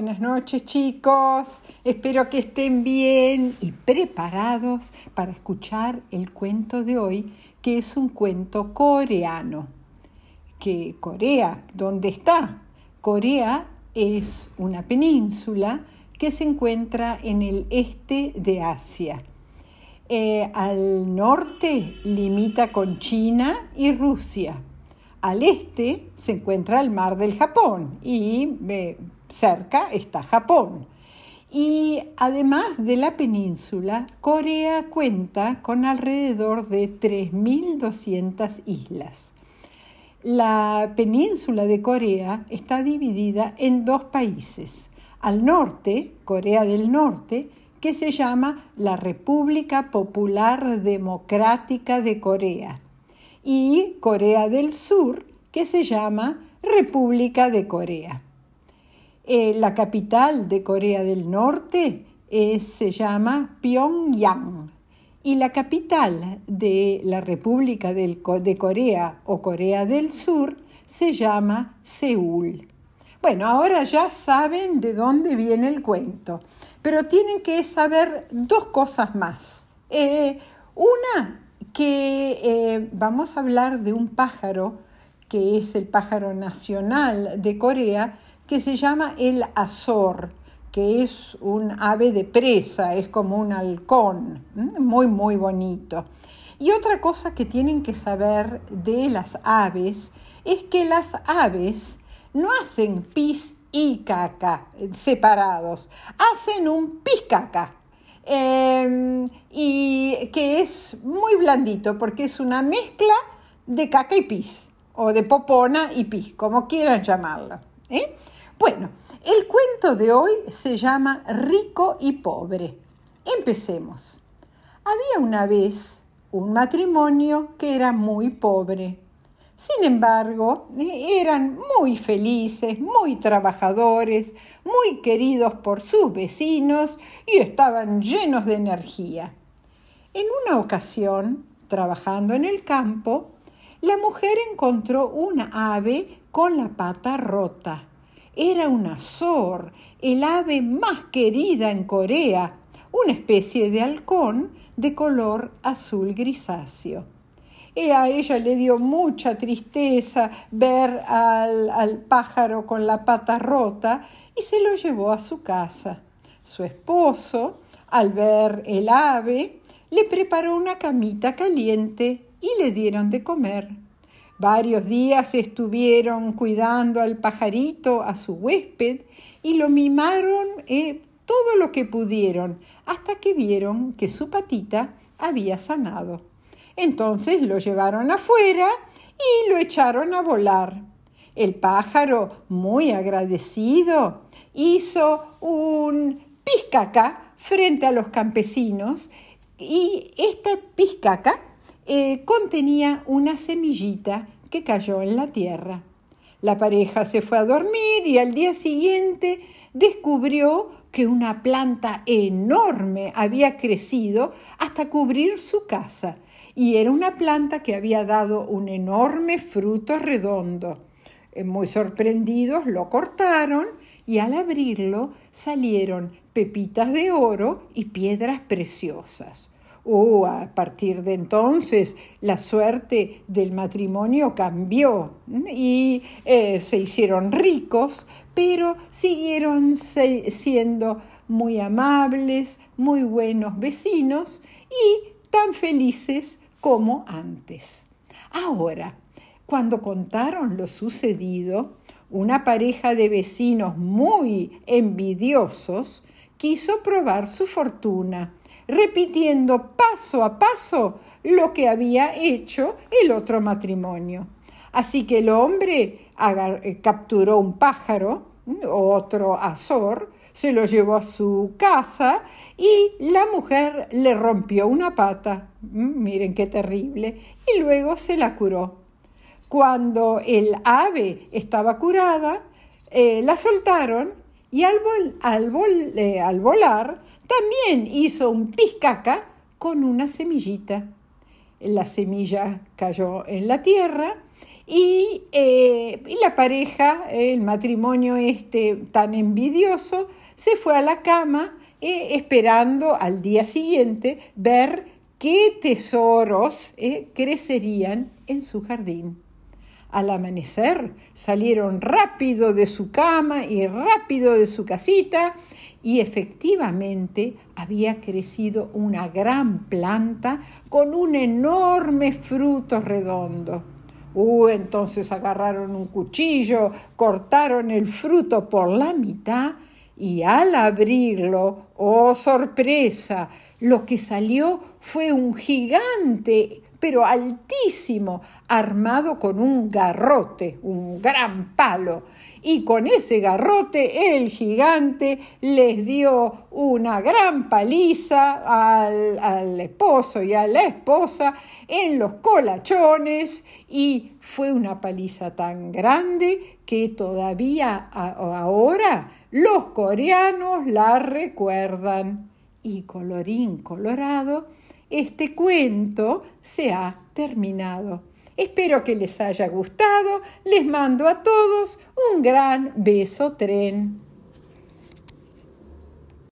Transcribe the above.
Buenas noches chicos, espero que estén bien y preparados para escuchar el cuento de hoy, que es un cuento coreano. Que Corea, ¿dónde está? Corea es una península que se encuentra en el este de Asia. Eh, al norte limita con China y Rusia. Al este se encuentra el mar del Japón y cerca está Japón. Y además de la península, Corea cuenta con alrededor de 3.200 islas. La península de Corea está dividida en dos países. Al norte, Corea del Norte, que se llama la República Popular Democrática de Corea, y Corea del Sur, que se llama República de Corea. Eh, la capital de Corea del Norte se llama Pyongyang y la capital de la República de Corea o Corea del Sur se llama Seúl. Bueno, ahora ya saben de dónde viene el cuento, pero tienen que saber dos cosas más. Eh, una, que eh, vamos a hablar de un pájaro que es el pájaro nacional de Corea, que se llama el azor, que es un ave de presa, es como un halcón, muy, muy bonito. Y otra cosa que tienen que saber de las aves es que las aves no hacen pis y caca separados, hacen un pis caca. Em, y que es muy blandito porque es una mezcla de caca y pis, o de popona y pis, como quieran llamarlo. ¿eh? Bueno, el cuento de hoy se llama Rico y Pobre. Empecemos. Había una vez un matrimonio que era muy pobre. Sin embargo, eran muy felices, muy trabajadores, muy queridos por sus vecinos y estaban llenos de energía. En una ocasión, trabajando en el campo, la mujer encontró una ave con la pata rota era un azor, el ave más querida en Corea, una especie de halcón de color azul grisáceo. Y a ella le dio mucha tristeza ver al, al pájaro con la pata rota y se lo llevó a su casa. Su esposo, al ver el ave, le preparó una camita caliente y le dieron de comer. Varios días estuvieron cuidando al pajarito, a su huésped, y lo mimaron eh, todo lo que pudieron, hasta que vieron que su patita había sanado. Entonces lo llevaron afuera y lo echaron a volar. El pájaro, muy agradecido, hizo un pizcaca frente a los campesinos y esta pizcaca eh, contenía una semillita que cayó en la tierra. La pareja se fue a dormir y al día siguiente descubrió que una planta enorme había crecido hasta cubrir su casa y era una planta que había dado un enorme fruto redondo. Eh, muy sorprendidos lo cortaron y al abrirlo salieron pepitas de oro y piedras preciosas. Uh, a partir de entonces la suerte del matrimonio cambió y eh, se hicieron ricos, pero siguieron siendo muy amables, muy buenos vecinos y tan felices como antes. Ahora, cuando contaron lo sucedido, una pareja de vecinos muy envidiosos quiso probar su fortuna repitiendo paso a paso lo que había hecho el otro matrimonio. Así que el hombre eh, capturó un pájaro, otro azor, se lo llevó a su casa y la mujer le rompió una pata, mm, miren qué terrible, y luego se la curó. Cuando el ave estaba curada, eh, la soltaron y al, eh, al volar también hizo un pizcaca con una semillita. La semilla cayó en la tierra y, eh, y la pareja, el matrimonio este tan envidioso, se fue a la cama esperando al día siguiente ver qué tesoros crecerían en su jardín. Al amanecer salieron rápido de su cama y rápido de su casita y efectivamente había crecido una gran planta con un enorme fruto redondo. Uh, entonces agarraron un cuchillo, cortaron el fruto por la mitad y al abrirlo, oh sorpresa, lo que salió fue un gigante pero altísimo, armado con un garrote, un gran palo. Y con ese garrote el gigante les dio una gran paliza al, esposo y a la esposa en los colachones y fue una paliza tan grande que todavía ahora los coreanos la recuerdan. Y colorín colorado, este cuento se ha terminado. Espero que les haya gustado. Les mando a todos un gran beso tren.